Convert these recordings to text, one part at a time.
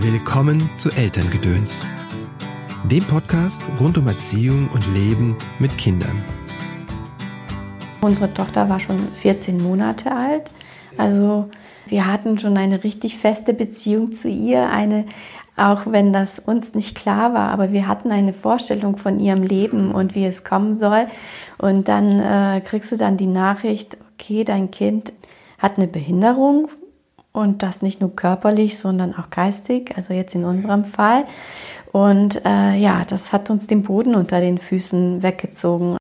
Willkommen zu Elterngedöns, dem Podcast rund um Erziehung und Leben mit Kindern. Unsere Tochter war schon 14 Monate alt, also wir hatten schon eine richtig feste Beziehung zu ihr, eine auch wenn das uns nicht klar war, aber wir hatten eine Vorstellung von ihrem Leben und wie es kommen soll. Und dann äh, kriegst du dann die Nachricht, okay, dein Kind hat eine Behinderung, und das nicht nur körperlich, sondern auch geistig, also jetzt in unserem Fall. Und äh, ja, das hat uns den Boden unter den Füßen weggezogen.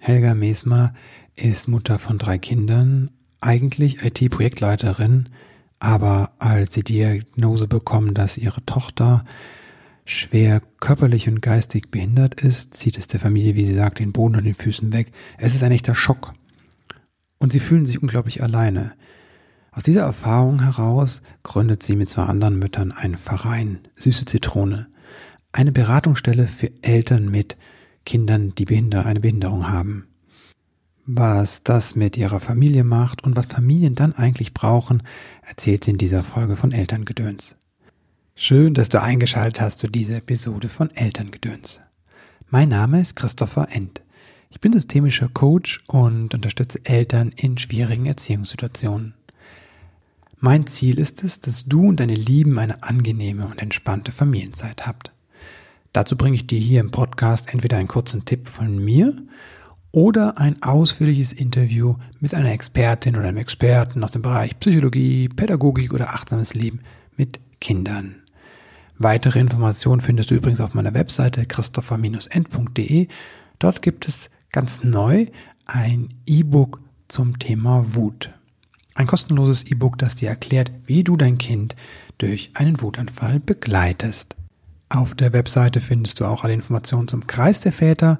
Helga Mesmer ist Mutter von drei Kindern, eigentlich IT-Projektleiterin, aber als sie die Diagnose bekommen, dass ihre Tochter schwer körperlich und geistig behindert ist, zieht es der Familie, wie sie sagt, den Boden unter den Füßen weg. Es ist ein echter Schock. Und sie fühlen sich unglaublich alleine. Aus dieser Erfahrung heraus gründet sie mit zwei anderen Müttern einen Verein, Süße Zitrone, eine Beratungsstelle für Eltern mit Kindern, die Behinder eine Behinderung haben. Was das mit ihrer Familie macht und was Familien dann eigentlich brauchen, erzählt sie in dieser Folge von Elterngedöns. Schön, dass du eingeschaltet hast zu dieser Episode von Elterngedöns. Mein Name ist Christopher End. Ich bin systemischer Coach und unterstütze Eltern in schwierigen Erziehungssituationen. Mein Ziel ist es, dass du und deine Lieben eine angenehme und entspannte Familienzeit habt. Dazu bringe ich dir hier im Podcast entweder einen kurzen Tipp von mir oder ein ausführliches Interview mit einer Expertin oder einem Experten aus dem Bereich Psychologie, Pädagogik oder achtsames Leben mit Kindern. Weitere Informationen findest du übrigens auf meiner Webseite christopher-end.de. Dort gibt es ganz neu ein E-Book zum Thema Wut. Ein kostenloses E-Book, das dir erklärt, wie du dein Kind durch einen Wutanfall begleitest. Auf der Webseite findest du auch alle Informationen zum Kreis der Väter.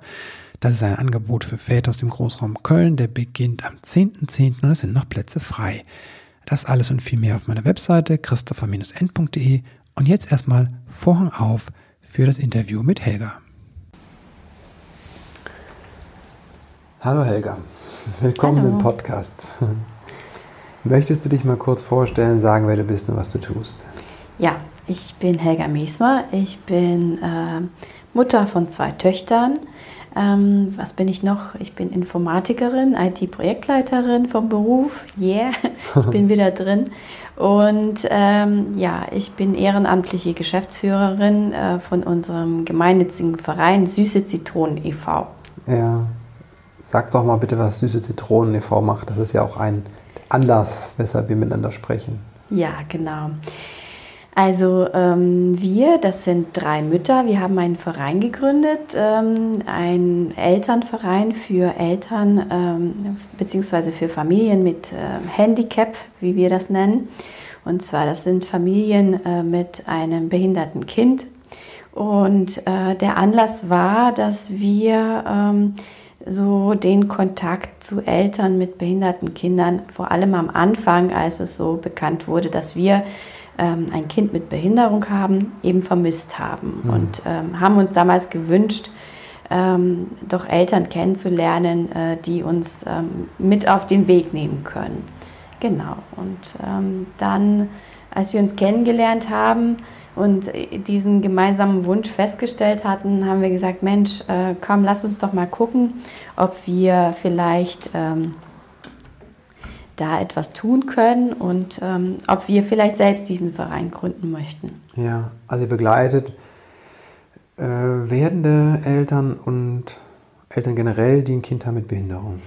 Das ist ein Angebot für Väter aus dem Großraum Köln. Der beginnt am 10.10. .10. und es sind noch Plätze frei. Das alles und viel mehr auf meiner Webseite christopher-end.de. Und jetzt erstmal Vorhang auf für das Interview mit Helga. Hallo Helga, willkommen Hallo. im Podcast. Möchtest du dich mal kurz vorstellen, sagen, wer du bist und was du tust? Ja, ich bin Helga Mesmer. Ich bin äh, Mutter von zwei Töchtern. Ähm, was bin ich noch? Ich bin Informatikerin, IT-Projektleiterin vom Beruf. Yeah, ich bin wieder drin. Und ähm, ja, ich bin ehrenamtliche Geschäftsführerin äh, von unserem gemeinnützigen Verein Süße Zitronen e.V. Ja, sag doch mal bitte, was Süße Zitronen e.V. macht. Das ist ja auch ein Anlass, weshalb wir miteinander sprechen. Ja, genau. Also ähm, wir, das sind drei Mütter, wir haben einen Verein gegründet, ähm, einen Elternverein für Eltern ähm, bzw. für Familien mit äh, Handicap, wie wir das nennen. Und zwar, das sind Familien äh, mit einem behinderten Kind. Und äh, der Anlass war, dass wir ähm, so den Kontakt zu Eltern mit behinderten Kindern, vor allem am Anfang, als es so bekannt wurde, dass wir ähm, ein Kind mit Behinderung haben, eben vermisst haben mhm. und ähm, haben uns damals gewünscht, ähm, doch Eltern kennenzulernen, äh, die uns ähm, mit auf den Weg nehmen können. Genau. Und ähm, dann, als wir uns kennengelernt haben, und diesen gemeinsamen Wunsch festgestellt hatten, haben wir gesagt, Mensch, äh, komm, lass uns doch mal gucken, ob wir vielleicht ähm, da etwas tun können und ähm, ob wir vielleicht selbst diesen Verein gründen möchten. Ja, also ihr begleitet äh, werdende Eltern und Eltern generell, die ein Kind haben mit Behinderung.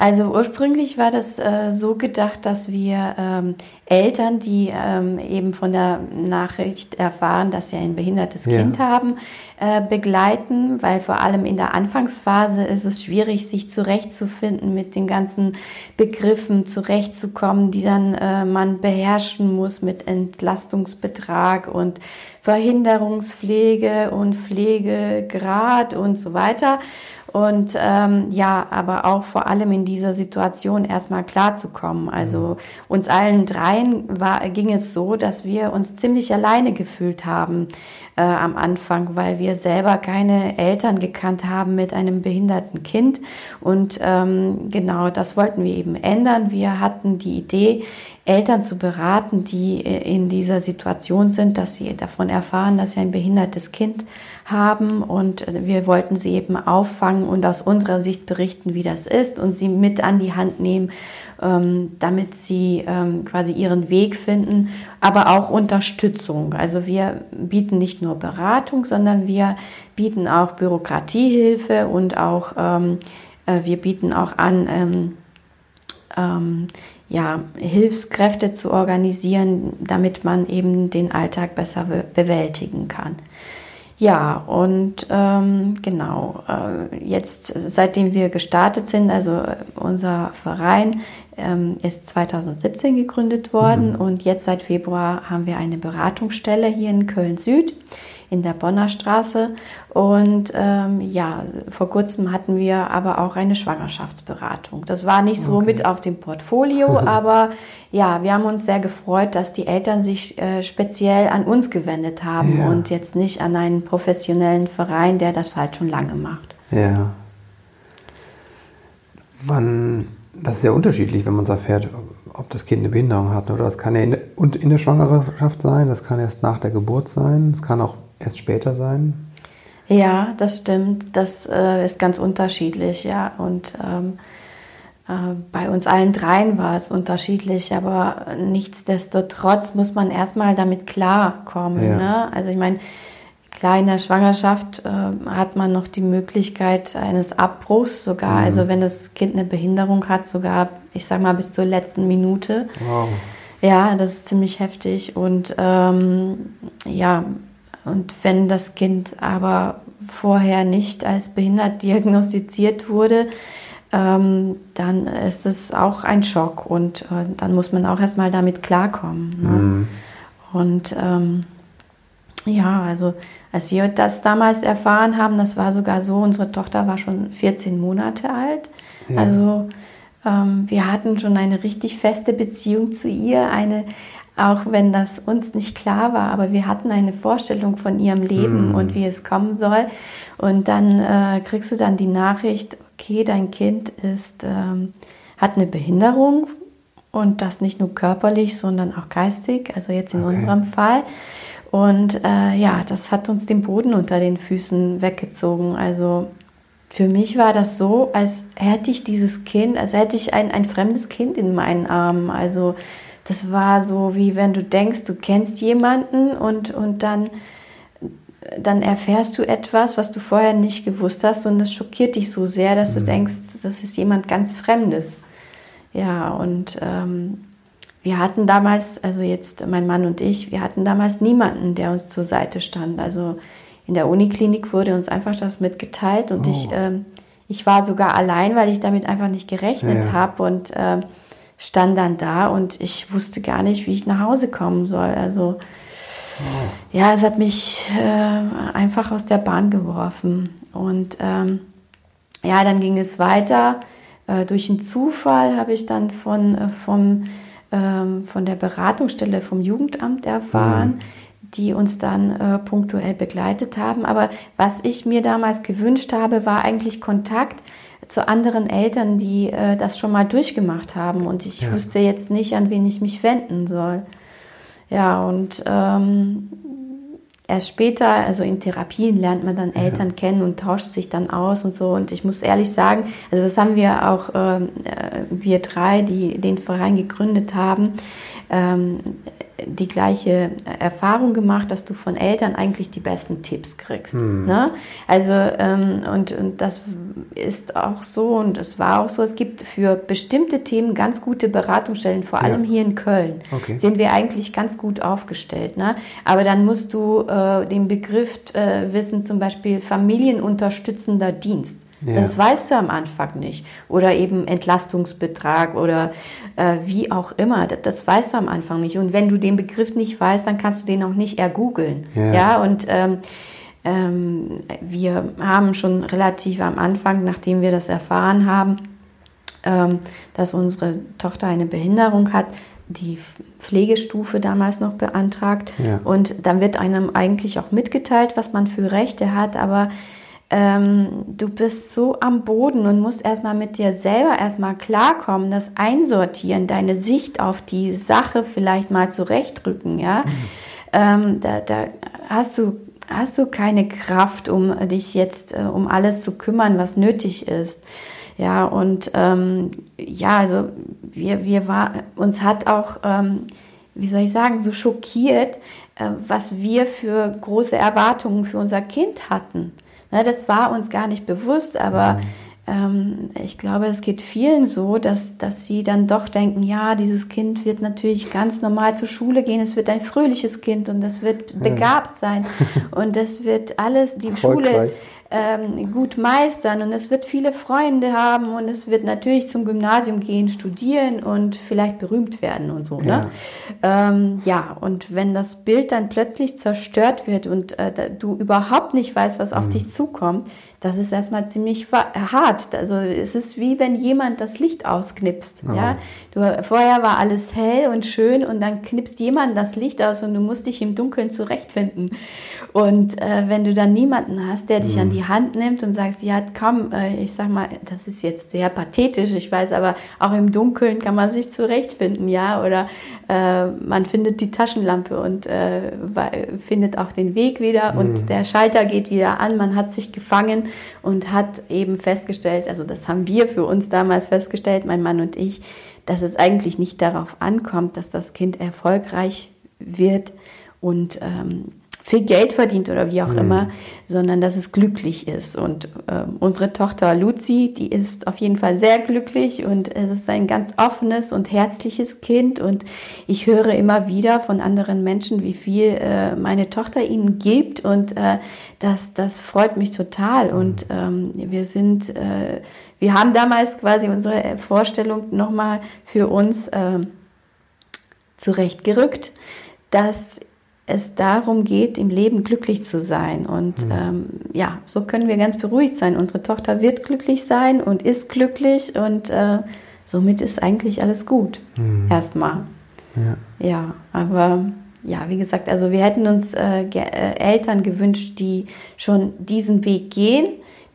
Also ursprünglich war das äh, so gedacht, dass wir ähm, Eltern, die ähm, eben von der Nachricht erfahren, dass sie ein behindertes ja. Kind haben, äh, begleiten, weil vor allem in der Anfangsphase ist es schwierig, sich zurechtzufinden mit den ganzen Begriffen zurechtzukommen, die dann äh, man beherrschen muss mit Entlastungsbetrag und Verhinderungspflege und Pflegegrad und so weiter. Und ähm, ja, aber auch vor allem in dieser Situation erstmal klarzukommen. Also mhm. uns allen dreien war, ging es so, dass wir uns ziemlich alleine gefühlt haben äh, am Anfang, weil wir selber keine Eltern gekannt haben mit einem behinderten Kind. Und ähm, genau das wollten wir eben ändern. Wir hatten die Idee, Eltern zu beraten, die in dieser Situation sind, dass sie davon erfahren, dass sie ein behindertes Kind haben und wir wollten sie eben auffangen und aus unserer Sicht berichten, wie das ist und sie mit an die Hand nehmen, ähm, damit sie ähm, quasi ihren Weg finden, aber auch Unterstützung. Also wir bieten nicht nur Beratung, sondern wir bieten auch Bürokratiehilfe und auch ähm, äh, wir bieten auch an, ja, Hilfskräfte zu organisieren, damit man eben den Alltag besser bewältigen kann. Ja, und ähm, genau, äh, jetzt seitdem wir gestartet sind, also unser Verein ähm, ist 2017 gegründet worden mhm. und jetzt seit Februar haben wir eine Beratungsstelle hier in Köln Süd in der Bonner Straße. Und ähm, ja, vor kurzem hatten wir aber auch eine Schwangerschaftsberatung. Das war nicht so okay. mit auf dem Portfolio, aber ja, wir haben uns sehr gefreut, dass die Eltern sich äh, speziell an uns gewendet haben ja. und jetzt nicht an einen professionellen Verein, der das halt schon lange macht. Ja. Wann, das ist ja unterschiedlich, wenn man es erfährt, ob das Kind eine Behinderung hat. Oder das kann ja in, und in der Schwangerschaft sein, das kann erst nach der Geburt sein, es kann auch erst später sein? Ja, das stimmt. Das äh, ist ganz unterschiedlich, ja. Und ähm, äh, bei uns allen dreien war es unterschiedlich, aber nichtsdestotrotz muss man erstmal damit klarkommen. Ja. Ne? Also ich meine, klar, in der Schwangerschaft äh, hat man noch die Möglichkeit eines Abbruchs sogar. Mhm. Also wenn das Kind eine Behinderung hat, sogar, ich sag mal, bis zur letzten Minute. Wow. Ja, das ist ziemlich heftig. Und ähm, ja, und wenn das Kind aber vorher nicht als behindert diagnostiziert wurde, ähm, dann ist es auch ein Schock und äh, dann muss man auch erstmal damit klarkommen. Ne? Mhm. Und ähm, ja, also als wir das damals erfahren haben, das war sogar so, unsere Tochter war schon 14 Monate alt. Ja. Also ähm, wir hatten schon eine richtig feste Beziehung zu ihr, eine, auch wenn das uns nicht klar war, aber wir hatten eine Vorstellung von ihrem Leben mm. und wie es kommen soll. Und dann äh, kriegst du dann die Nachricht, okay, dein Kind ist, ähm, hat eine Behinderung und das nicht nur körperlich, sondern auch geistig, also jetzt in okay. unserem Fall. Und äh, ja, das hat uns den Boden unter den Füßen weggezogen. Also für mich war das so, als hätte ich dieses Kind, als hätte ich ein, ein fremdes Kind in meinen Armen. Also das war so, wie wenn du denkst, du kennst jemanden und, und dann, dann erfährst du etwas, was du vorher nicht gewusst hast und das schockiert dich so sehr, dass mhm. du denkst, das ist jemand ganz Fremdes. Ja, und ähm, wir hatten damals, also jetzt mein Mann und ich, wir hatten damals niemanden, der uns zur Seite stand. Also in der Uniklinik wurde uns einfach das mitgeteilt und oh. ich, ähm, ich war sogar allein, weil ich damit einfach nicht gerechnet ja. habe und ähm, stand dann da und ich wusste gar nicht, wie ich nach Hause kommen soll. Also ja, es hat mich äh, einfach aus der Bahn geworfen. Und ähm, ja, dann ging es weiter. Äh, durch einen Zufall habe ich dann von, äh, vom, ähm, von der Beratungsstelle vom Jugendamt erfahren. Die uns dann äh, punktuell begleitet haben. Aber was ich mir damals gewünscht habe, war eigentlich Kontakt zu anderen Eltern, die äh, das schon mal durchgemacht haben und ich ja. wusste jetzt nicht, an wen ich mich wenden soll. Ja, und ähm, erst später, also in Therapien, lernt man dann Eltern ja. kennen und tauscht sich dann aus und so. Und ich muss ehrlich sagen, also das haben wir auch, ähm, äh, wir drei, die den Verein gegründet haben, ähm, die gleiche Erfahrung gemacht, dass du von Eltern eigentlich die besten Tipps kriegst. Mhm. Ne? Also ähm, und, und das ist auch so und es war auch so, es gibt für bestimmte Themen ganz gute Beratungsstellen, vor allem ja. hier in Köln okay. sind wir eigentlich ganz gut aufgestellt. Ne? Aber dann musst du äh, den Begriff äh, wissen, zum Beispiel familienunterstützender Dienst. Ja. Das weißt du am Anfang nicht. Oder eben Entlastungsbetrag oder äh, wie auch immer. Das, das, weißt du am Anfang nicht. Und wenn du den Begriff nicht weißt, dann kannst du den auch nicht ergoogeln. Ja. ja, und ähm, ähm, wir haben schon relativ am Anfang, nachdem wir das erfahren haben, ähm, dass unsere Tochter eine Behinderung hat, die Pflegestufe damals noch beantragt. Ja. Und dann wird einem eigentlich auch mitgeteilt, was man für Rechte hat, aber ähm, du bist so am Boden und musst erstmal mit dir selber erstmal klarkommen, das einsortieren, deine Sicht auf die Sache vielleicht mal zurechtrücken, ja. Mhm. Ähm, da, da hast du hast du keine Kraft, um dich jetzt äh, um alles zu kümmern, was nötig ist. Ja, und ähm, ja, also wir, wir war, uns hat auch, ähm, wie soll ich sagen, so schockiert, äh, was wir für große Erwartungen für unser Kind hatten. Ne, das war uns gar nicht bewusst, aber mhm. ähm, ich glaube, es geht vielen so, dass, dass sie dann doch denken, ja, dieses Kind wird natürlich ganz normal zur Schule gehen, es wird ein fröhliches Kind und es wird begabt sein. Und es wird alles, die Schule ähm, gut meistern und es wird viele Freunde haben und es wird natürlich zum Gymnasium gehen, studieren und vielleicht berühmt werden und so. Ne? Ja, ähm, ja und wenn das Bild dann plötzlich zerstört wird und äh, du überhaupt nicht weißt, was auf mhm. dich zukommt, das ist erstmal ziemlich hart. Also es ist wie wenn jemand das Licht ausknipst. Oh. Ja? Du, vorher war alles hell und schön und dann knipst jemand das Licht aus und du musst dich im Dunkeln zurechtfinden. Und äh, wenn du dann niemanden hast, der dich mhm. an die Hand nimmt und sagst, ja komm, äh, ich sag mal, das ist jetzt sehr pathetisch, ich weiß, aber auch im Dunkeln kann man sich zurechtfinden, ja, oder äh, man findet die Taschenlampe und äh, findet auch den Weg wieder mhm. und der Schalter geht wieder an, man hat sich gefangen und hat eben festgestellt, also das haben wir für uns damals festgestellt, mein Mann und ich, dass es eigentlich nicht darauf ankommt, dass das Kind erfolgreich wird und ähm, viel Geld verdient oder wie auch mhm. immer, sondern dass es glücklich ist. Und äh, unsere Tochter Luzi, die ist auf jeden Fall sehr glücklich und es ist ein ganz offenes und herzliches Kind. Und ich höre immer wieder von anderen Menschen, wie viel äh, meine Tochter ihnen gibt und äh, das, das freut mich total. Mhm. Und ähm, wir sind, äh, wir haben damals quasi unsere Vorstellung nochmal für uns äh, zurechtgerückt, dass es darum geht, im Leben glücklich zu sein. Und mhm. ähm, ja, so können wir ganz beruhigt sein. Unsere Tochter wird glücklich sein und ist glücklich und äh, somit ist eigentlich alles gut. Mhm. Erstmal. Ja. ja, aber ja, wie gesagt, also wir hätten uns äh, äh Eltern gewünscht, die schon diesen Weg gehen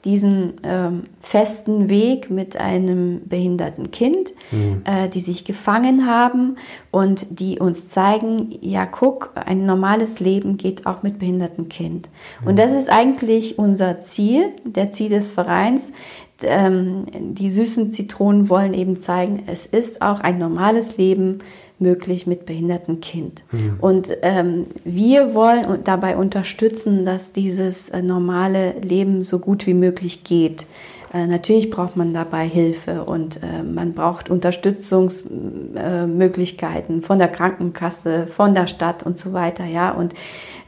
diesen ähm, festen Weg mit einem behinderten Kind, mhm. äh, die sich gefangen haben und die uns zeigen, ja, guck, ein normales Leben geht auch mit behindertem Kind. Mhm. Und das ist eigentlich unser Ziel, der Ziel des Vereins. Ähm, die süßen Zitronen wollen eben zeigen, es ist auch ein normales Leben möglich mit behindertem Kind. Mhm. Und ähm, wir wollen dabei unterstützen, dass dieses äh, normale Leben so gut wie möglich geht. Äh, natürlich braucht man dabei Hilfe und äh, man braucht Unterstützungsmöglichkeiten von der Krankenkasse, von der Stadt und so weiter. Ja, und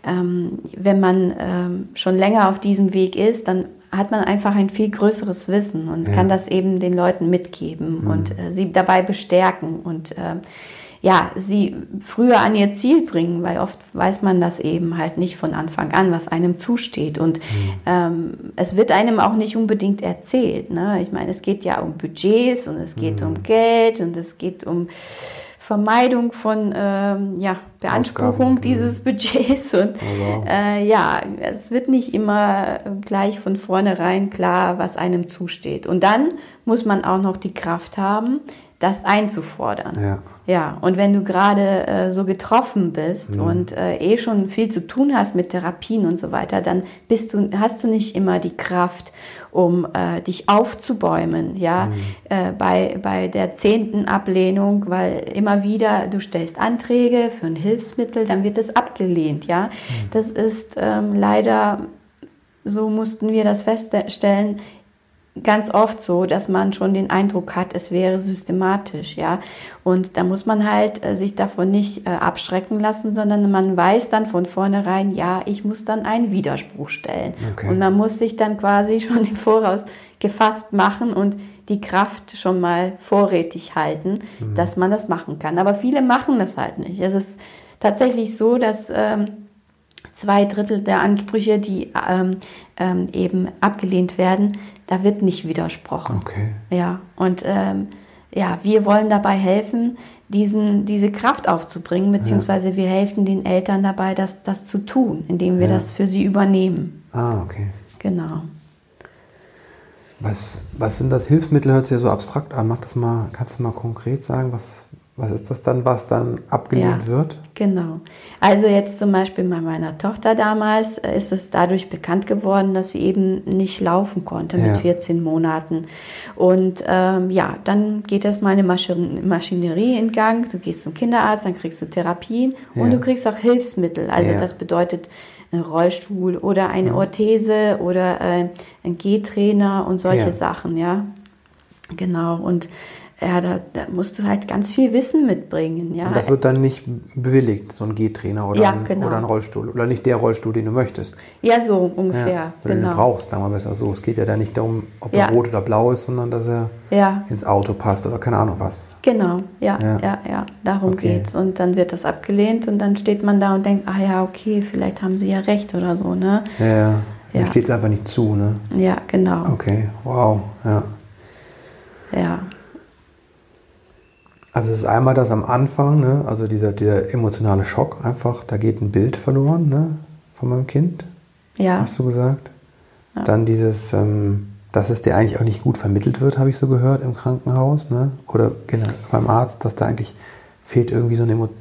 ähm, wenn man ähm, schon länger auf diesem Weg ist, dann hat man einfach ein viel größeres Wissen und ja. kann das eben den Leuten mitgeben mhm. und äh, sie dabei bestärken und äh, ja, sie früher an ihr Ziel bringen, weil oft weiß man das eben halt nicht von Anfang an, was einem zusteht. Und mhm. ähm, es wird einem auch nicht unbedingt erzählt. Ne? Ich meine, es geht ja um Budgets und es geht mhm. um Geld und es geht um Vermeidung von ähm, ja, Beanspruchung Ausgaben, dieses Budgets. Und oh, äh, ja, es wird nicht immer gleich von vornherein klar, was einem zusteht. Und dann muss man auch noch die Kraft haben, das einzufordern. Ja. Ja, und wenn du gerade äh, so getroffen bist mhm. und äh, eh schon viel zu tun hast mit Therapien und so weiter, dann bist du, hast du nicht immer die Kraft, um äh, dich aufzubäumen, ja, mhm. äh, bei, bei der zehnten Ablehnung, weil immer wieder du stellst Anträge für ein Hilfsmittel, dann wird es abgelehnt, ja. Mhm. Das ist ähm, leider, so mussten wir das feststellen, ganz oft so, dass man schon den Eindruck hat, es wäre systematisch, ja. Und da muss man halt äh, sich davon nicht äh, abschrecken lassen, sondern man weiß dann von vornherein, ja, ich muss dann einen Widerspruch stellen. Okay. Und man muss sich dann quasi schon im Voraus gefasst machen und die Kraft schon mal vorrätig halten, mhm. dass man das machen kann. Aber viele machen das halt nicht. Es ist tatsächlich so, dass ähm, zwei Drittel der Ansprüche, die ähm, ähm, eben abgelehnt werden, da wird nicht widersprochen. Okay. Ja, und ähm, ja, wir wollen dabei helfen, diesen, diese Kraft aufzubringen, beziehungsweise ja. wir helfen den Eltern dabei, das, das zu tun, indem wir ja. das für sie übernehmen. Ah, okay. Genau. Was, was sind das Hilfsmittel? Hört sich ja so abstrakt an. Mach das mal, kannst du mal konkret sagen, was, was ist das dann, was dann abgelehnt ja, wird? Genau. Also jetzt zum Beispiel bei meiner Tochter damals äh, ist es dadurch bekannt geworden, dass sie eben nicht laufen konnte ja. mit 14 Monaten. Und ähm, ja, dann geht erstmal eine Maschin Maschinerie in Gang. Du gehst zum Kinderarzt, dann kriegst du Therapien ja. und du kriegst auch Hilfsmittel. Also das bedeutet ein Rollstuhl oder eine Orthese oder äh, ein Gehtrainer und solche Sachen, ja. Genau. Und ja, da, da, musst du halt ganz viel Wissen mitbringen. Ja. Und das wird dann nicht bewilligt, so ein Gehtrainer oder, ja, ein, genau. oder ein Rollstuhl. Oder nicht der Rollstuhl, den du möchtest. Ja, so ungefähr. Ja, oder genau. den du brauchst, sagen wir besser so. Es geht ja da nicht darum, ob er rot oder blau ist, sondern dass er ins Auto passt oder keine Ahnung was. Genau, ja, ja, ja, darum okay. geht's. Und dann wird das abgelehnt und dann steht man da und denkt, ah ja, okay, vielleicht haben sie ja recht oder so, ne? Ja, ja. ja. Mir steht es einfach nicht zu, ne? Ja, genau. Okay, wow, ja. Ja. Also es ist einmal das am Anfang, ne? also dieser, dieser emotionale Schock einfach, da geht ein Bild verloren ne? von meinem Kind, ja. hast du gesagt. Ja. Dann dieses, ähm, dass es dir eigentlich auch nicht gut vermittelt wird, habe ich so gehört im Krankenhaus ne? oder genau, beim Arzt, dass da eigentlich fehlt irgendwie so eine Emotion.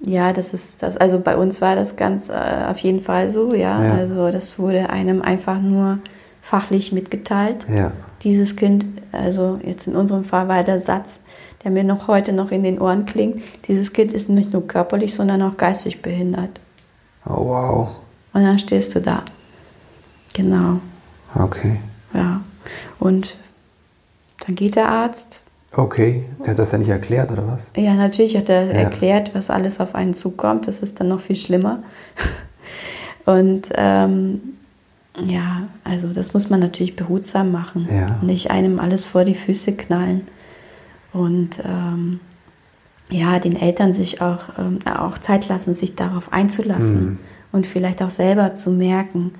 Ja, das ist das. Also bei uns war das ganz äh, auf jeden Fall so, ja. ja. Also das wurde einem einfach nur fachlich mitgeteilt. Ja. Dieses Kind, also jetzt in unserem Fall war der Satz, der mir noch heute noch in den Ohren klingt. Dieses Kind ist nicht nur körperlich, sondern auch geistig behindert. Oh, wow. Und dann stehst du da. Genau. Okay. Ja. Und dann geht der Arzt. Okay, der hat das ja nicht erklärt, oder was? Ja, natürlich hat er ja. erklärt, was alles auf einen zukommt. Das ist dann noch viel schlimmer. Und ähm, ja, also das muss man natürlich behutsam machen. Ja. Nicht einem alles vor die Füße knallen und ähm, ja, den Eltern sich auch, ähm, auch Zeit lassen, sich darauf einzulassen mhm. und vielleicht auch selber zu merken,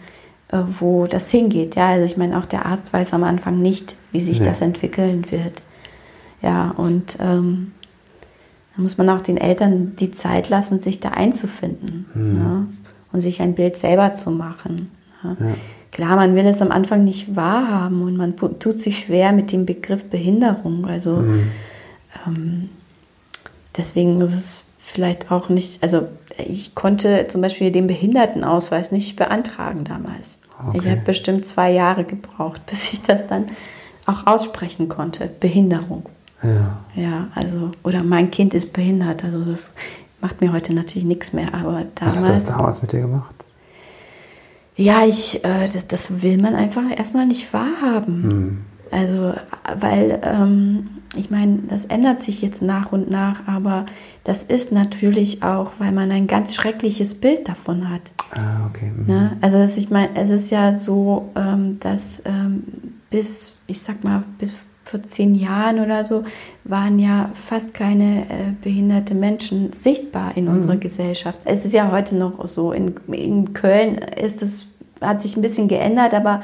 äh, wo das hingeht. Ja, also ich meine, auch der Arzt weiß am Anfang nicht, wie sich nee. das entwickeln wird. Ja, und ähm, da muss man auch den Eltern die Zeit lassen, sich da einzufinden mhm. ne? und sich ein Bild selber zu machen. Ne? Ja. Klar, man will es am Anfang nicht wahrhaben und man tut sich schwer mit dem Begriff Behinderung. Also mhm. ähm, deswegen ist es vielleicht auch nicht, also ich konnte zum Beispiel den Behindertenausweis nicht beantragen damals. Okay. Ich habe bestimmt zwei Jahre gebraucht, bis ich das dann auch aussprechen konnte. Behinderung. Ja. Ja, also, oder mein Kind ist behindert. Also das macht mir heute natürlich nichts mehr. Aber damals. Was hat das damals mit dir gemacht? Ja, ich, äh, das, das, will man einfach erstmal nicht wahrhaben. Hm. Also, weil, ähm, ich meine, das ändert sich jetzt nach und nach, aber das ist natürlich auch, weil man ein ganz schreckliches Bild davon hat. Ah, okay. Mhm. Ne? Also, das, ich meine, es ist ja so, ähm, dass ähm, bis, ich sag mal, bis vor zehn Jahren oder so waren ja fast keine äh, behinderte Menschen sichtbar in mhm. unserer Gesellschaft. Es ist ja heute noch so. In, in Köln ist es, hat sich ein bisschen geändert, aber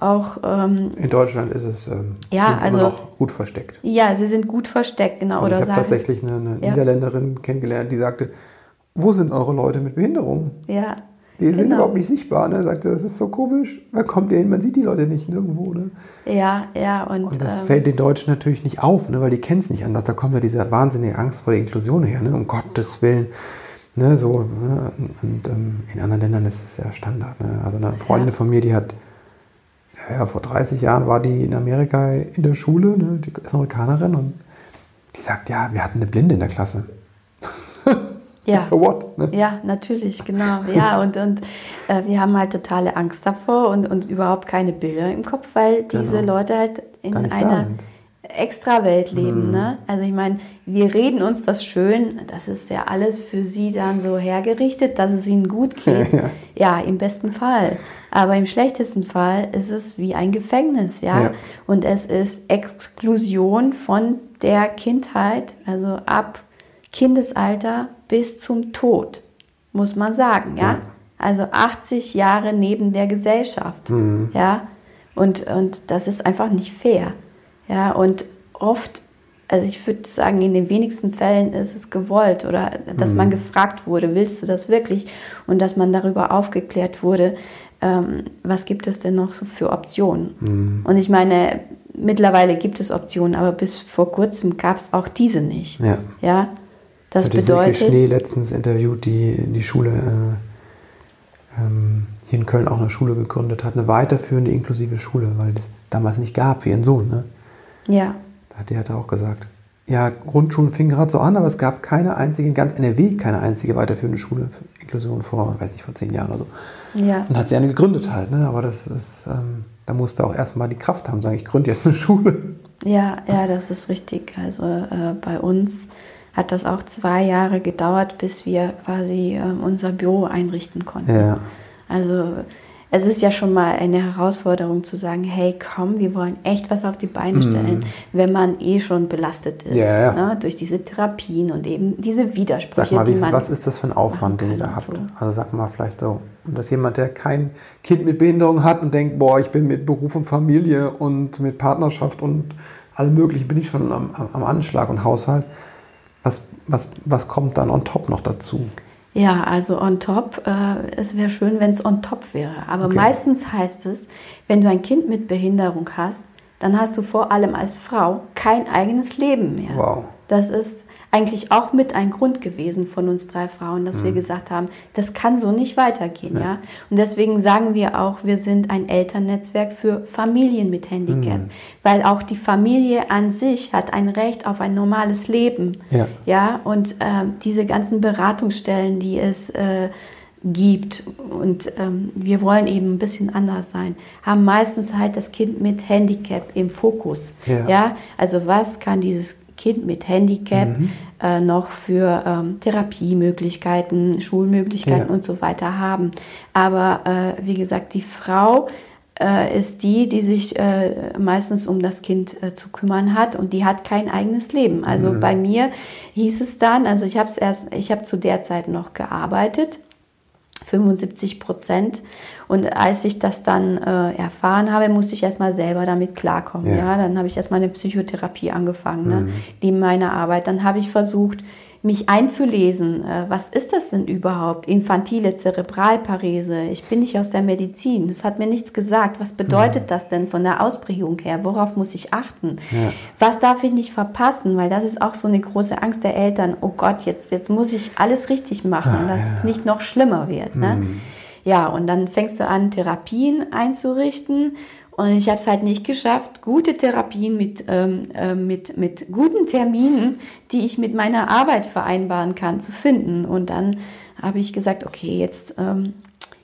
auch. Ähm, in Deutschland ist es ähm, ja, also, immer noch gut versteckt. Ja, sie sind gut versteckt, genau. Also ich habe tatsächlich eine, eine ja. Niederländerin kennengelernt, die sagte, wo sind eure Leute mit Behinderung? Ja. Die sind genau. überhaupt nicht sichtbar. Ne? Sagte, das ist so komisch. Wer kommt ihr hin? Man sieht die Leute nicht nirgendwo. Ne? Ja, ja. Und, und das ähm, fällt den Deutschen natürlich nicht auf, ne? weil die kennen es nicht anders. Da kommt ja diese wahnsinnige Angst vor der Inklusion her. Ne? Um Gottes Willen. Ne? So, ne? Und ähm, in anderen Ländern ist es ja Standard. Ne? Also eine Freundin ja. von mir, die hat, ja, vor 30 Jahren war die in Amerika in der Schule, ne? die ist Amerikanerin und die sagt, ja, wir hatten eine Blinde in der Klasse. Ja. So what? Ne? Ja, natürlich, genau. Ja, und, und äh, wir haben halt totale Angst davor und, und überhaupt keine Bilder im Kopf, weil diese genau. Leute halt in einer Extrawelt leben. Mhm. Ne? Also ich meine, wir reden uns das schön, das ist ja alles für sie dann so hergerichtet, dass es ihnen gut geht. ja. ja, im besten Fall. Aber im schlechtesten Fall ist es wie ein Gefängnis, ja. ja. Und es ist Exklusion von der Kindheit, also ab Kindesalter bis zum Tod, muss man sagen, ja. ja. Also 80 Jahre neben der Gesellschaft, mhm. ja. Und, und das ist einfach nicht fair, ja. Und oft also ich würde sagen, in den wenigsten Fällen ist es gewollt oder dass mhm. man gefragt wurde, willst du das wirklich? Und dass man darüber aufgeklärt wurde, ähm, was gibt es denn noch so für Optionen? Mhm. Und ich meine, mittlerweile gibt es Optionen, aber bis vor kurzem gab es auch diese nicht. Ja. ja? Das Hatte bedeutet. Schnee letztens interviewt, die die Schule äh, ähm, hier in Köln auch eine Schule gegründet hat, eine weiterführende inklusive Schule, weil es damals nicht gab für ihren Sohn. Ne? Ja. Die hat er auch gesagt. Ja, Grundschulen fingen gerade so an, aber es gab keine einzige, in ganz NRW keine einzige weiterführende Schule für Inklusion vor, weiß nicht, vor zehn Jahren oder so. Ja. Und hat sie eine gegründet halt, ne? Aber das ist, ähm, da musste auch erstmal die Kraft haben, sagen, ich gründe jetzt eine Schule. Ja, ja, das ist richtig. Also äh, bei uns hat das auch zwei Jahre gedauert, bis wir quasi äh, unser Büro einrichten konnten. Ja. Also es ist ja schon mal eine Herausforderung zu sagen, hey, komm, wir wollen echt was auf die Beine mhm. stellen, mm. wenn man eh schon belastet ist ja. Ne, durch diese Therapien und eben diese Widersprüche, sag mal, wie man was ist das für ein Aufwand, den ihr da habt? So. Also sag mal vielleicht so, dass jemand, der kein Kind mit Behinderung hat und denkt, boah, ich bin mit Beruf und Familie und mit Partnerschaft und allem möglichen bin ich schon am, am Anschlag und Haushalt. Was, was, kommt dann on top noch dazu? Ja, also on top, äh, es wäre schön, wenn es on top wäre. Aber okay. meistens heißt es, wenn du ein Kind mit Behinderung hast, dann hast du vor allem als Frau kein eigenes Leben mehr. Wow. Das ist eigentlich auch mit ein Grund gewesen von uns drei Frauen, dass mhm. wir gesagt haben, das kann so nicht weitergehen, ja. ja. Und deswegen sagen wir auch, wir sind ein Elternnetzwerk für Familien mit Handicap, mhm. weil auch die Familie an sich hat ein Recht auf ein normales Leben, ja. ja. Und äh, diese ganzen Beratungsstellen, die es äh, gibt und ähm, wir wollen eben ein bisschen anders sein, haben meistens halt das Kind mit Handicap im Fokus. Ja. ja? Also was kann dieses Kind mit Handicap mhm. äh, noch für ähm, Therapiemöglichkeiten, Schulmöglichkeiten ja. und so weiter haben. Aber äh, wie gesagt, die Frau äh, ist die, die sich äh, meistens um das Kind äh, zu kümmern hat und die hat kein eigenes Leben. Also mhm. bei mir hieß es dann, also ich habe es erst, ich habe zu der Zeit noch gearbeitet 75 Prozent. Und als ich das dann äh, erfahren habe, musste ich erstmal selber damit klarkommen. Ja. ja? Dann habe ich erstmal eine Psychotherapie angefangen, ne? mhm. ne? neben meiner Arbeit. Dann habe ich versucht, mich einzulesen. Äh, was ist das denn überhaupt? Infantile Zerebralparese. Ich bin nicht aus der Medizin. Das hat mir nichts gesagt. Was bedeutet ja. das denn von der Ausprägung her? Worauf muss ich achten? Ja. Was darf ich nicht verpassen? Weil das ist auch so eine große Angst der Eltern. Oh Gott, jetzt, jetzt muss ich alles richtig machen, ah, dass es nicht noch schlimmer wird. Ne? Mhm. Ja, und dann fängst du an, Therapien einzurichten und ich habe es halt nicht geschafft, gute Therapien mit, ähm, äh, mit, mit guten Terminen, die ich mit meiner Arbeit vereinbaren kann, zu finden. Und dann habe ich gesagt, okay, jetzt ähm,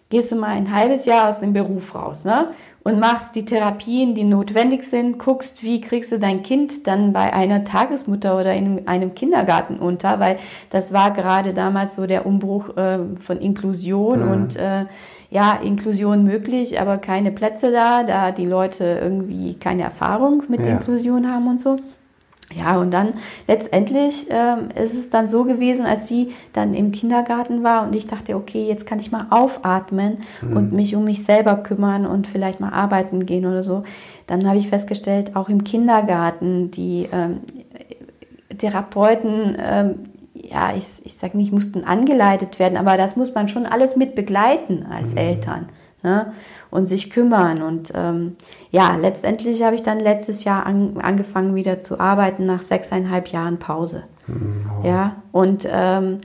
gehst du mal ein halbes Jahr aus dem Beruf raus ne? und machst die Therapien, die notwendig sind, guckst, wie kriegst du dein Kind dann bei einer Tagesmutter oder in einem Kindergarten unter, weil das war gerade damals so der Umbruch äh, von Inklusion mhm. und äh, ja, Inklusion möglich, aber keine Plätze da, da die Leute irgendwie keine Erfahrung mit ja. Inklusion haben und so. Ja, und dann letztendlich ähm, ist es dann so gewesen, als sie dann im Kindergarten war und ich dachte, okay, jetzt kann ich mal aufatmen mhm. und mich um mich selber kümmern und vielleicht mal arbeiten gehen oder so. Dann habe ich festgestellt, auch im Kindergarten, die ähm, Therapeuten, ähm, ja, ich, ich sage nicht, mussten angeleitet werden, aber das muss man schon alles mit begleiten als mhm. Eltern ne? und sich kümmern. Und ähm, ja, letztendlich habe ich dann letztes Jahr an, angefangen wieder zu arbeiten nach sechseinhalb Jahren Pause. Mhm. Oh. Ja, und ähm,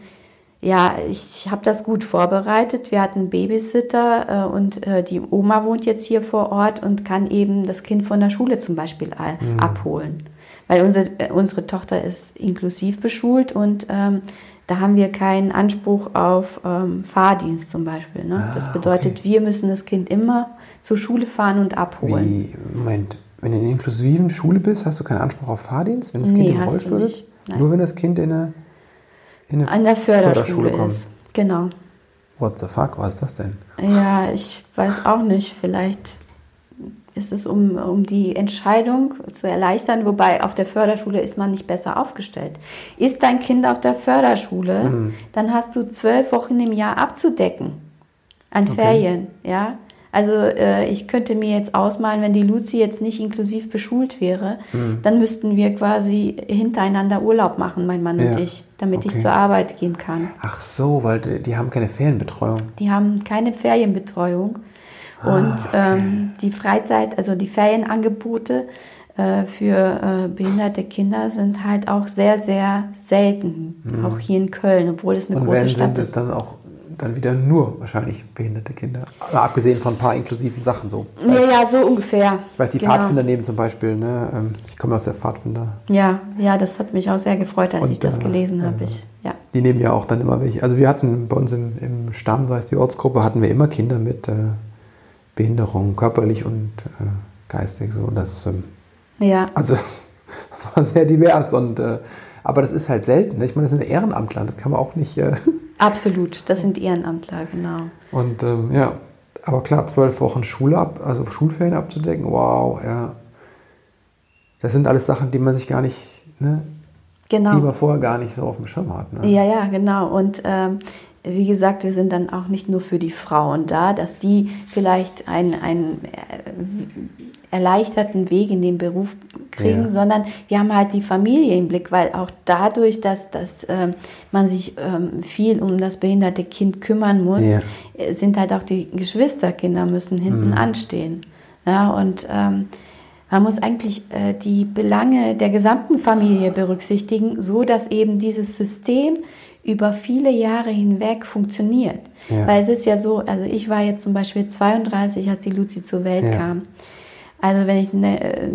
ja, ich habe das gut vorbereitet. Wir hatten Babysitter äh, und äh, die Oma wohnt jetzt hier vor Ort und kann eben das Kind von der Schule zum Beispiel mhm. abholen weil unsere, äh, unsere Tochter ist inklusiv beschult und ähm, da haben wir keinen Anspruch auf ähm, Fahrdienst zum Beispiel. Ne? Ah, das bedeutet, okay. wir müssen das Kind immer zur Schule fahren und abholen. Wie, Moment, wenn du in einer inklusiven Schule bist, hast du keinen Anspruch auf Fahrdienst, wenn das Kind nee, im Rollstuhl ist? Nur wenn das Kind in eine, in eine An der Förderschule, Förderschule ist. Genau. What the fuck, was ist das denn? Ja, ich weiß auch nicht. Vielleicht ist es, um, um die Entscheidung zu erleichtern, wobei auf der Förderschule ist man nicht besser aufgestellt. Ist dein Kind auf der Förderschule, mhm. dann hast du zwölf Wochen im Jahr abzudecken an okay. Ferien, ja. Also äh, ich könnte mir jetzt ausmalen, wenn die Luzi jetzt nicht inklusiv beschult wäre, mhm. dann müssten wir quasi hintereinander Urlaub machen, mein Mann ja. und ich, damit okay. ich zur Arbeit gehen kann. Ach so, weil die, die haben keine Ferienbetreuung. Die haben keine Ferienbetreuung. Ah, und okay. ähm, die Freizeit, also die Ferienangebote äh, für äh, behinderte Kinder sind halt auch sehr, sehr selten, mhm. auch hier in Köln, obwohl es eine Und große wenn Stadt sind ist. Es dann auch dann wieder nur wahrscheinlich behinderte Kinder. Aber abgesehen von ein paar inklusiven Sachen so. Ja, ja, so ungefähr. Ich weiß, die genau. Pfadfinder nehmen zum Beispiel, ne, ähm, ich komme aus der Pfadfinder. Ja, ja, das hat mich auch sehr gefreut, als Und, ich das gelesen äh, habe. Ich, ja. Die nehmen ja auch dann immer welche. Also wir hatten bei uns im, im Stamm, so heißt die Ortsgruppe, hatten wir immer Kinder mit äh, Behinderung, körperlich und äh, geistig. So. Das, ähm, ja. Also das war sehr divers und äh, aber das ist halt selten. Ne? Ich meine, das sind Ehrenamtler, das kann man auch nicht. Äh Absolut, das sind Ehrenamtler, genau. Und ähm, ja, aber klar, zwölf Wochen Schule ab, also Schulferien abzudecken, wow, ja. Das sind alles Sachen, die man sich gar nicht, ne? Genau. Die man vorher gar nicht so auf dem Schirm hat. Ne? Ja, ja, genau. Und ähm, wie gesagt, wir sind dann auch nicht nur für die Frauen da, dass die vielleicht einen, einen äh, erleichterten Weg in den Beruf kriegen, ja. sondern wir haben halt die Familie im Blick, weil auch dadurch, dass, dass ähm, man sich ähm, viel um das behinderte Kind kümmern muss, ja. Äh, sind halt auch die Geschwisterkinder müssen hinten mhm. anstehen. Ja, und ähm, man muss eigentlich äh, die Belange der gesamten Familie berücksichtigen, so dass eben dieses System über viele Jahre hinweg funktioniert. Ja. Weil es ist ja so, also ich war jetzt zum Beispiel 32, als die Luzi zur Welt ja. kam. Also wenn ich eine äh,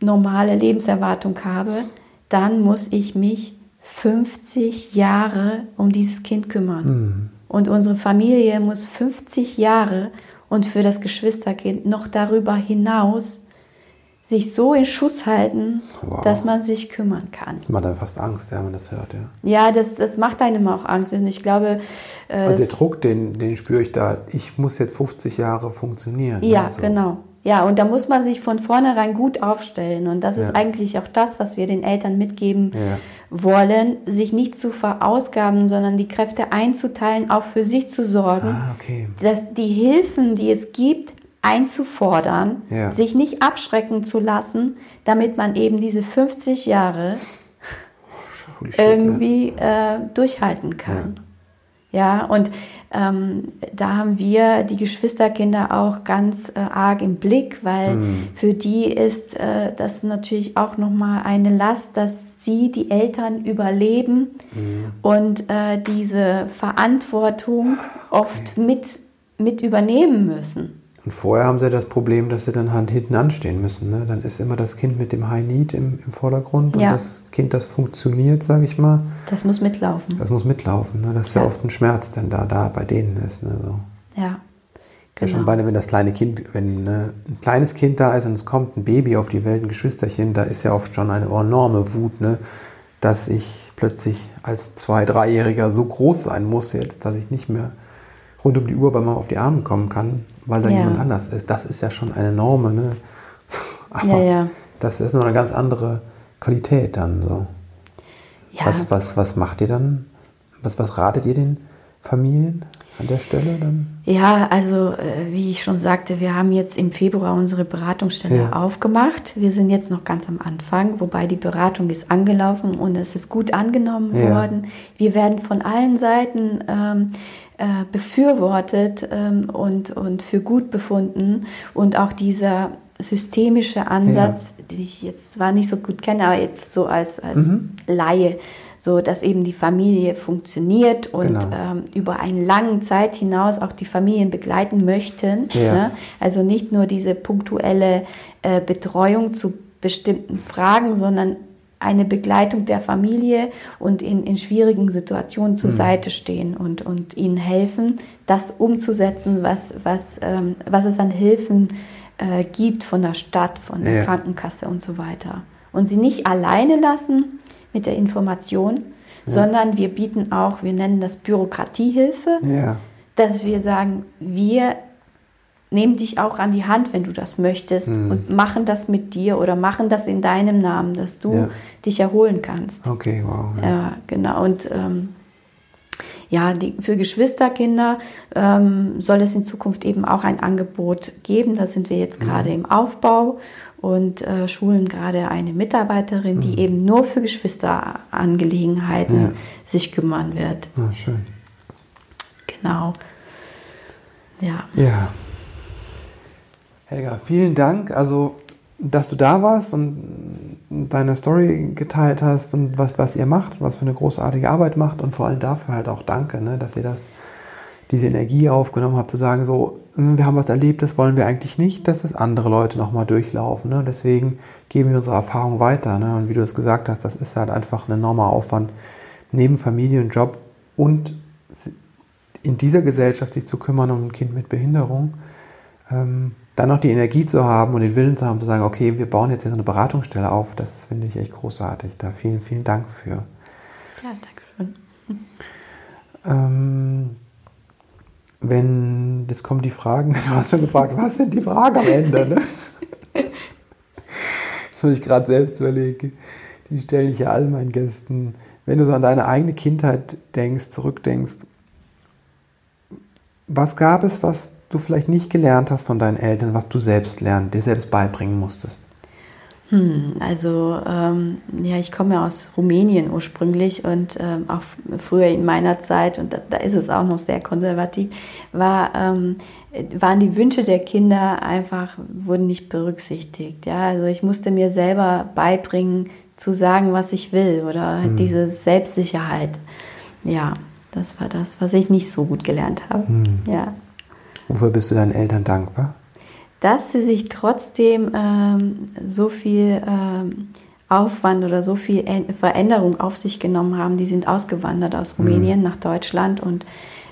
normale Lebenserwartung habe, dann muss ich mich 50 Jahre um dieses Kind kümmern. Mhm. Und unsere Familie muss 50 Jahre und für das Geschwisterkind noch darüber hinaus sich so in Schuss halten, wow. dass man sich kümmern kann. Das macht einem fast Angst, ja, wenn man das hört, ja. Ja, das, das macht einem auch Angst. Und ich glaube. Äh, also der Druck, den, den spüre ich da. Ich muss jetzt 50 Jahre funktionieren. Ja, also. genau. Ja, und da muss man sich von vornherein gut aufstellen. Und das ja. ist eigentlich auch das, was wir den Eltern mitgeben ja. wollen, sich nicht zu verausgaben, sondern die Kräfte einzuteilen, auch für sich zu sorgen. Ah, okay. Dass die Hilfen, die es gibt, einzufordern, ja. sich nicht abschrecken zu lassen, damit man eben diese 50 Jahre Shit, irgendwie ja. äh, durchhalten kann. Ja, ja und ähm, da haben wir die Geschwisterkinder auch ganz äh, arg im Blick, weil mhm. für die ist äh, das natürlich auch nochmal eine Last, dass sie die Eltern überleben mhm. und äh, diese Verantwortung oft okay. mit, mit übernehmen müssen. Und vorher haben sie das Problem, dass sie dann halt hinten anstehen müssen. Ne? Dann ist immer das Kind mit dem High Need im, im Vordergrund und ja. das Kind, das funktioniert, sage ich mal. Das muss mitlaufen. Das muss mitlaufen. Ne? Das ist ja. ja oft ein Schmerz, der da, da bei denen ist. Ne? So. Ja. Genau. schon bei, wenn das kleine Kind, wenn ne, ein kleines Kind da ist und es kommt ein Baby auf die Welt, ein Geschwisterchen, da ist ja oft schon eine enorme Wut, ne? dass ich plötzlich als Zwei-, Dreijähriger so groß sein muss jetzt, dass ich nicht mehr rund um die Uhr bei Mama auf die Arme kommen kann, weil da ja. jemand anders ist. Das ist ja schon eine Norme. Ne? Aber ja, ja. das ist noch eine ganz andere Qualität dann so. Ja. Was, was, was macht ihr dann? Was, was ratet ihr den Familien an der Stelle dann? Ja, also äh, wie ich schon sagte, wir haben jetzt im Februar unsere Beratungsstelle ja. aufgemacht. Wir sind jetzt noch ganz am Anfang, wobei die Beratung ist angelaufen und es ist gut angenommen ja. worden. Wir werden von allen Seiten ähm, äh, befürwortet ähm, und, und für gut befunden. Und auch dieser systemische Ansatz, ja. den ich jetzt zwar nicht so gut kenne, aber jetzt so als, als mhm. Laie, so dass eben die Familie funktioniert und genau. ähm, über einen langen Zeit hinaus auch die Familien begleiten möchten. Ja. Ne? Also nicht nur diese punktuelle äh, Betreuung zu bestimmten Fragen, sondern eine Begleitung der Familie und in, in schwierigen Situationen zur mhm. Seite stehen und, und ihnen helfen, das umzusetzen, was, was, ähm, was es an Hilfen äh, gibt von der Stadt, von der ja. Krankenkasse und so weiter. Und sie nicht alleine lassen mit der Information, ja. sondern wir bieten auch, wir nennen das Bürokratiehilfe, ja. dass wir sagen, wir nehmen dich auch an die Hand, wenn du das möchtest mhm. und machen das mit dir oder machen das in deinem Namen, dass du ja. dich erholen kannst. Okay, wow. Ja, ja genau. Und ähm, ja, die, für Geschwisterkinder ähm, soll es in Zukunft eben auch ein Angebot geben. Da sind wir jetzt mhm. gerade im Aufbau und äh, schulen gerade eine Mitarbeiterin, die mhm. eben nur für Geschwisterangelegenheiten ja. sich kümmern wird. Ah, schön. Genau. Ja. Ja. Helga, vielen Dank. Also, dass du da warst und deine Story geteilt hast und was, was ihr macht, was für eine großartige Arbeit macht und vor allem dafür halt auch danke, ne, dass ihr das, diese Energie aufgenommen habt, zu sagen, so, hm, wir haben was erlebt, das wollen wir eigentlich nicht, dass das andere Leute nochmal durchlaufen. Ne? Deswegen geben wir unsere Erfahrung weiter. Ne? Und wie du es gesagt hast, das ist halt einfach ein enormer Aufwand, neben Familie und Job und in dieser Gesellschaft sich zu kümmern um ein Kind mit Behinderung. Ähm, dann noch die Energie zu haben und den Willen zu haben, zu sagen, okay, wir bauen jetzt hier so eine Beratungsstelle auf, das finde ich echt großartig. Da vielen, vielen Dank für. Ja, danke schön. Ähm, wenn, jetzt kommen die Fragen, du hast schon gefragt, was sind die Fragen am Ende? Ne? Das muss ich gerade selbst überlegen. Die stelle ich ja all meinen Gästen. Wenn du so an deine eigene Kindheit denkst, zurückdenkst, was gab es, was du vielleicht nicht gelernt hast von deinen Eltern, was du selbst lernen, dir selbst beibringen musstest? Hm, also ähm, ja, ich komme ja aus Rumänien ursprünglich und ähm, auch früher in meiner Zeit, und da, da, ist es auch noch sehr konservativ, war, ähm, waren die Wünsche der Kinder einfach, wurden nicht berücksichtigt. Ja? Also ich musste mir selber beibringen, zu sagen, was ich will oder hm. diese Selbstsicherheit. Ja, das war das, was ich nicht so gut gelernt habe. Hm. Ja. Wofür bist du deinen Eltern dankbar? Dass sie sich trotzdem ähm, so viel ähm, Aufwand oder so viel Veränderung auf sich genommen haben. Die sind ausgewandert aus mhm. Rumänien mhm. nach Deutschland und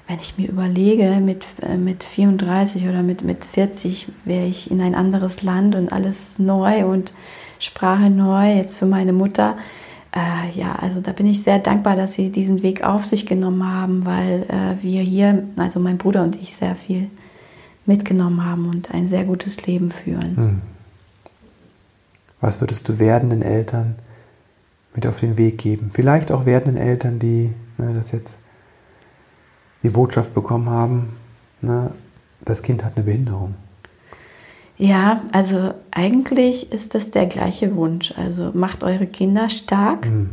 wenn ich mir überlege, mit, äh, mit 34 oder mit, mit 40 wäre ich in ein anderes Land und alles neu und Sprache neu, jetzt für meine Mutter. Äh, ja, also da bin ich sehr dankbar, dass sie diesen Weg auf sich genommen haben, weil äh, wir hier, also mein Bruder und ich, sehr viel mitgenommen haben und ein sehr gutes Leben führen. Hm. Was würdest du werdenden Eltern mit auf den Weg geben? Vielleicht auch werdenden Eltern, die ne, das jetzt die Botschaft bekommen haben, ne, das Kind hat eine Behinderung. Ja, also eigentlich ist das der gleiche Wunsch. Also macht eure Kinder stark, mhm.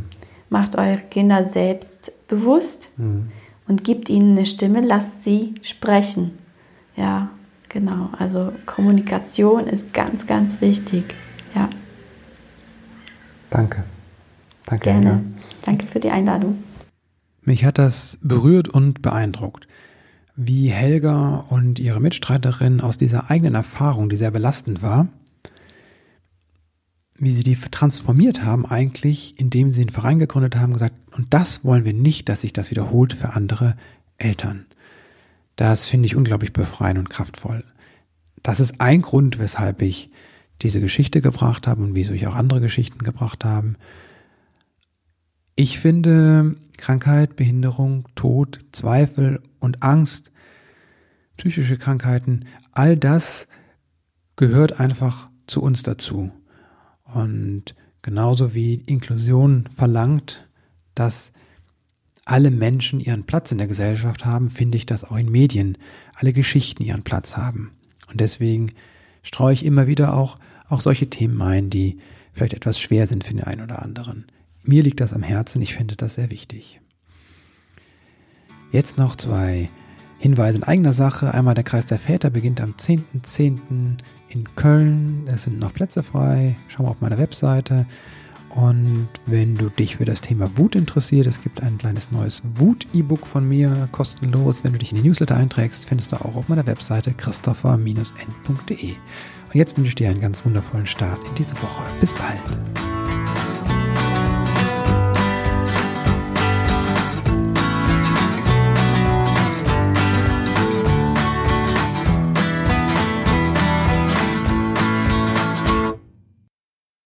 macht eure Kinder selbstbewusst mhm. und gibt ihnen eine Stimme, lasst sie sprechen. Ja, Genau, also Kommunikation ist ganz, ganz wichtig. Ja. Danke. Danke, Gerne. Helga. Danke für die Einladung. Mich hat das berührt und beeindruckt, wie Helga und ihre Mitstreiterin aus dieser eigenen Erfahrung, die sehr belastend war, wie sie die transformiert haben eigentlich, indem sie einen Verein gegründet haben, gesagt, und das wollen wir nicht, dass sich das wiederholt für andere Eltern. Das finde ich unglaublich befreiend und kraftvoll. Das ist ein Grund, weshalb ich diese Geschichte gebracht habe und wieso ich auch andere Geschichten gebracht habe. Ich finde Krankheit, Behinderung, Tod, Zweifel und Angst, psychische Krankheiten, all das gehört einfach zu uns dazu. Und genauso wie Inklusion verlangt, dass alle Menschen ihren Platz in der Gesellschaft haben, finde ich, dass auch in Medien alle Geschichten ihren Platz haben. Und deswegen streue ich immer wieder auch, auch solche Themen ein, die vielleicht etwas schwer sind für den einen oder anderen. Mir liegt das am Herzen, ich finde das sehr wichtig. Jetzt noch zwei Hinweise in eigener Sache. Einmal der Kreis der Väter beginnt am 10.10. .10. in Köln. Es sind noch Plätze frei. Schau mal auf meiner Webseite. Und wenn du dich für das Thema Wut interessiert, es gibt ein kleines neues Wut-E-Book von mir, kostenlos. Wenn du dich in die Newsletter einträgst, findest du auch auf meiner Webseite christopher-n.de. Und jetzt wünsche ich dir einen ganz wundervollen Start in diese Woche. Bis bald.